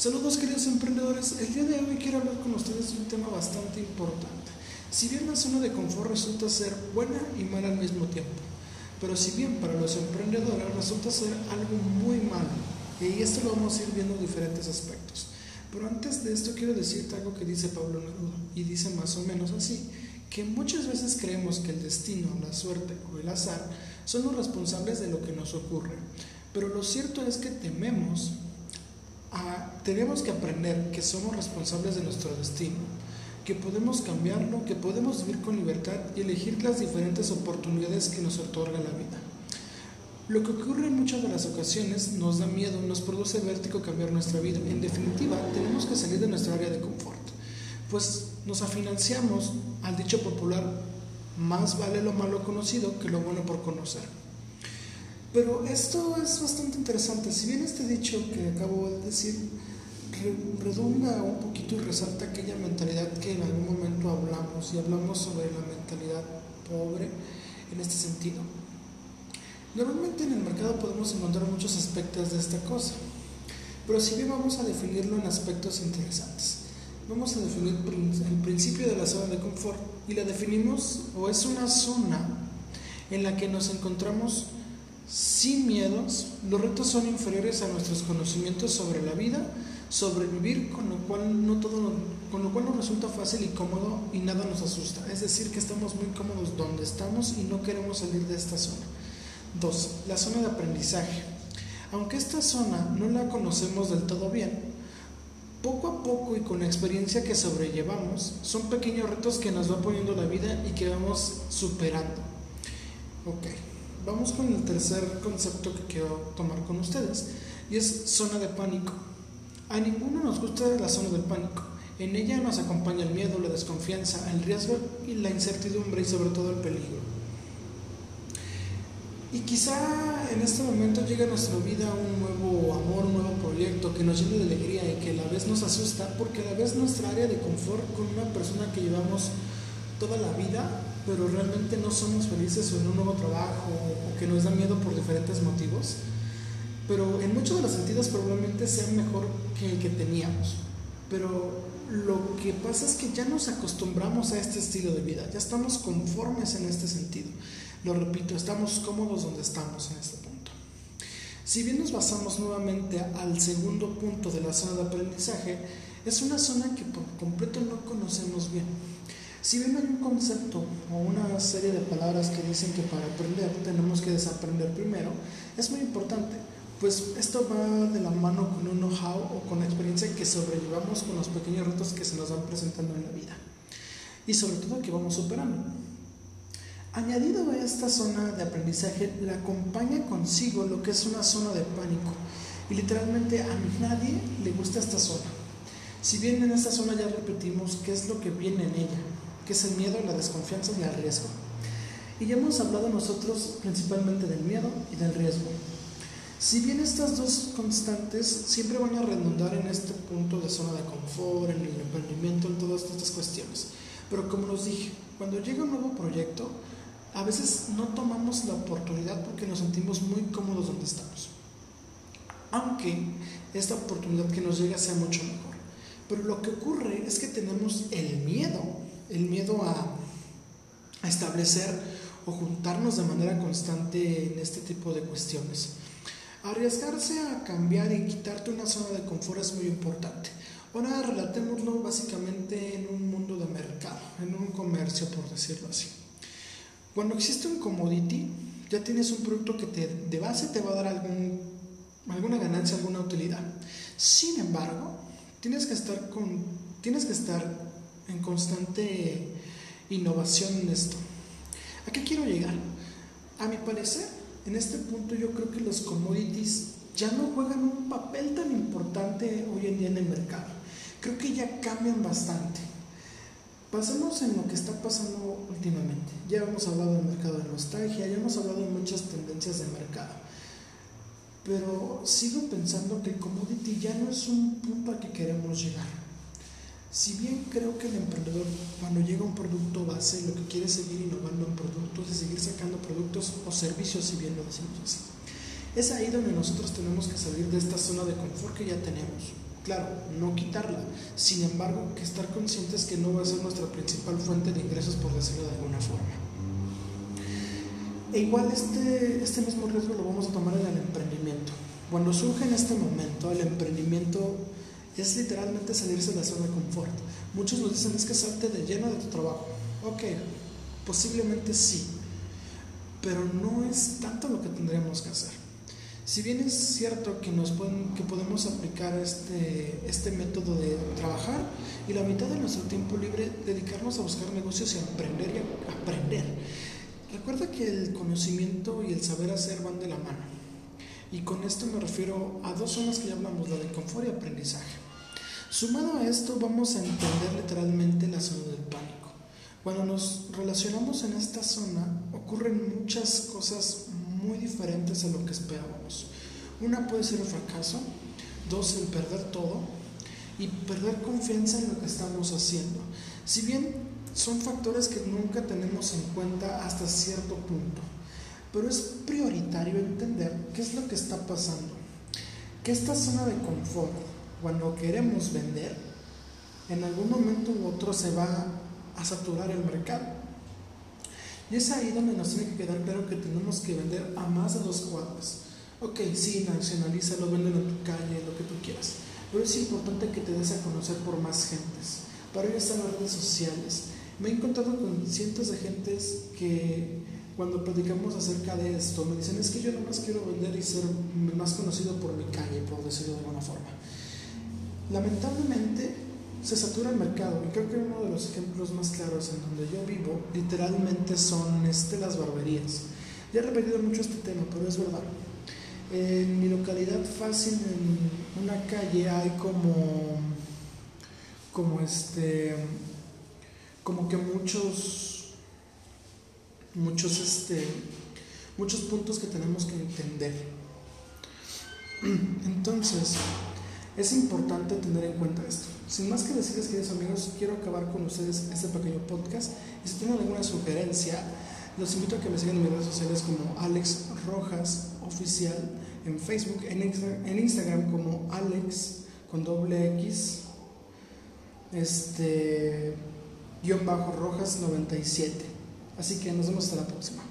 Saludos queridos emprendedores, el día de hoy quiero hablar con ustedes de un tema bastante importante. Si bien la zona de confort resulta ser buena y mala al mismo tiempo, pero si bien para los emprendedores resulta ser algo muy malo, y esto lo vamos a ir viendo en diferentes aspectos. Pero antes de esto quiero decirte algo que dice Pablo Neruda, y dice más o menos así, que muchas veces creemos que el destino, la suerte o el azar son los responsables de lo que nos ocurre, pero lo cierto es que tememos, tenemos que aprender que somos responsables de nuestro destino, que podemos cambiarlo, que podemos vivir con libertad y elegir las diferentes oportunidades que nos otorga la vida. Lo que ocurre en muchas de las ocasiones nos da miedo, nos produce vértigo cambiar nuestra vida. En definitiva, tenemos que salir de nuestra área de confort, pues nos afinanciamos al dicho popular, más vale lo malo conocido que lo bueno por conocer. Pero esto es bastante interesante. Si bien este dicho que acabo de decir redunda un poquito y resalta aquella mentalidad que en algún momento hablamos y hablamos sobre la mentalidad pobre en este sentido. Normalmente en el mercado podemos encontrar muchos aspectos de esta cosa, pero si bien vamos a definirlo en aspectos interesantes. Vamos a definir el principio de la zona de confort y la definimos o es una zona en la que nos encontramos sin miedos, los retos son inferiores a nuestros conocimientos sobre la vida, sobrevivir con lo cual no todo con lo cual nos resulta fácil y cómodo y nada nos asusta. Es decir, que estamos muy cómodos donde estamos y no queremos salir de esta zona. 2. La zona de aprendizaje. Aunque esta zona no la conocemos del todo bien, poco a poco y con la experiencia que sobrellevamos, son pequeños retos que nos va poniendo la vida y que vamos superando. Ok, vamos con el tercer concepto que quiero tomar con ustedes y es zona de pánico. A ninguno nos gusta la zona del pánico. En ella nos acompaña el miedo, la desconfianza, el riesgo y la incertidumbre y sobre todo el peligro. Y quizá en este momento llega a nuestra vida un nuevo amor, un nuevo proyecto que nos llena de alegría y que a la vez nos asusta porque a la vez nuestra área de confort con una persona que llevamos toda la vida, pero realmente no somos felices o en un nuevo trabajo o que nos da miedo por diferentes motivos, pero en muchos de los sentidos probablemente sea mejor que el que teníamos. Pero lo que pasa es que ya nos acostumbramos a este estilo de vida, ya estamos conformes en este sentido. Lo repito, estamos cómodos donde estamos en este punto. Si bien nos basamos nuevamente al segundo punto de la zona de aprendizaje, es una zona que por completo no conocemos bien. Si hay un concepto o una serie de palabras que dicen que para aprender tenemos que desaprender primero, es muy importante, pues esto va de la mano con un know-how o con la experiencia que sobrellevamos con los pequeños retos que se nos van presentando en la vida y sobre todo que vamos superando. Añadido a esta zona de aprendizaje, la acompaña consigo lo que es una zona de pánico. Y literalmente a nadie le gusta esta zona. Si bien en esta zona ya repetimos qué es lo que viene en ella, que es el miedo, la desconfianza y el riesgo. Y ya hemos hablado nosotros principalmente del miedo y del riesgo. Si bien estas dos constantes siempre van a redundar en este punto de zona de confort, en el emprendimiento, en todas estas cuestiones. Pero como los dije, cuando llega un nuevo proyecto, a veces no tomamos la oportunidad porque nos sentimos muy cómodos donde estamos. Aunque esta oportunidad que nos llega sea mucho mejor. Pero lo que ocurre es que tenemos el el miedo a, establecer o juntarnos de manera constante en este tipo de cuestiones. Arriesgarse a cambiar y quitarte una zona de confort es muy importante. Ahora relatémoslo básicamente en un mundo de mercado, en un comercio por decirlo así. Cuando existe un commodity, ya tienes un producto que te, de base te va a dar algún, alguna ganancia, alguna utilidad. Sin embargo, tienes que estar, con, tienes que estar en constante innovación en esto. ¿A qué quiero llegar? A mi parecer, en este punto yo creo que los commodities ya no juegan un papel tan importante hoy en día en el mercado. Creo que ya cambian bastante. Pasemos en lo que está pasando últimamente. Ya hemos hablado del mercado de nostalgia, ya hemos hablado de muchas tendencias de mercado. Pero sigo pensando que el commodity ya no es un punto al que queremos llegar. Si bien creo que el emprendedor cuando llega un producto base lo que quiere es seguir innovando en productos y seguir sacando productos o servicios, si bien lo decimos así. Es ahí donde nosotros tenemos que salir de esta zona de confort que ya tenemos. Claro, no quitarla, sin embargo, que estar conscientes que no va a ser nuestra principal fuente de ingresos, por decirlo de alguna forma. E igual este, este mismo riesgo lo vamos a tomar en el emprendimiento. Cuando surge en este momento el emprendimiento es literalmente salirse de la zona de confort. Muchos nos dicen es que salte de lleno de tu trabajo. Ok, posiblemente sí, pero no es tanto lo que tendríamos que hacer. Si bien es cierto que, nos pueden, que podemos aplicar este, este método de trabajar y la mitad de nuestro tiempo libre dedicarnos a buscar negocios y a emprender y aprender. Recuerda que el conocimiento y el saber hacer van de la mano. Y con esto me refiero a dos zonas que ya hablamos, la de confort y aprendizaje. Sumado a esto vamos a entender literalmente la zona del pánico. Cuando nos relacionamos en esta zona ocurren muchas cosas muy diferentes a lo que esperábamos. Una puede ser el fracaso, dos el perder todo y perder confianza en lo que estamos haciendo. Si bien son factores que nunca tenemos en cuenta hasta cierto punto, pero es prioritario entender qué es lo que está pasando. Que esta zona de confort, cuando queremos vender, en algún momento u otro se va a saturar el mercado. Y es ahí donde nos tiene que quedar claro que tenemos que vender a más de dos cuadras. Ok, sí, nacionalízalo, venden en tu calle, lo que tú quieras. Pero es importante que te des a conocer por más gentes. Para ello están las redes sociales. Me he encontrado con cientos de gentes que cuando platicamos acerca de esto me dicen es que yo más quiero vender y ser más conocido por mi calle, por decirlo de alguna forma. Lamentablemente se satura el mercado y creo que uno de los ejemplos más claros en donde yo vivo literalmente son este, las barberías. Ya he repetido mucho este tema, pero es verdad. En mi localidad fácil, en una calle, hay como, como este, como que muchos, muchos, este, muchos puntos que tenemos que entender. Entonces, es importante tener en cuenta esto. Sin más que decirles, queridos amigos, quiero acabar con ustedes este pequeño podcast. Y si tienen alguna sugerencia, los invito a que me sigan en mis redes sociales como Alex Rojas Oficial en Facebook, en, en Instagram como Alex con doble X, este, guion bajo Rojas 97. Así que nos vemos hasta la próxima.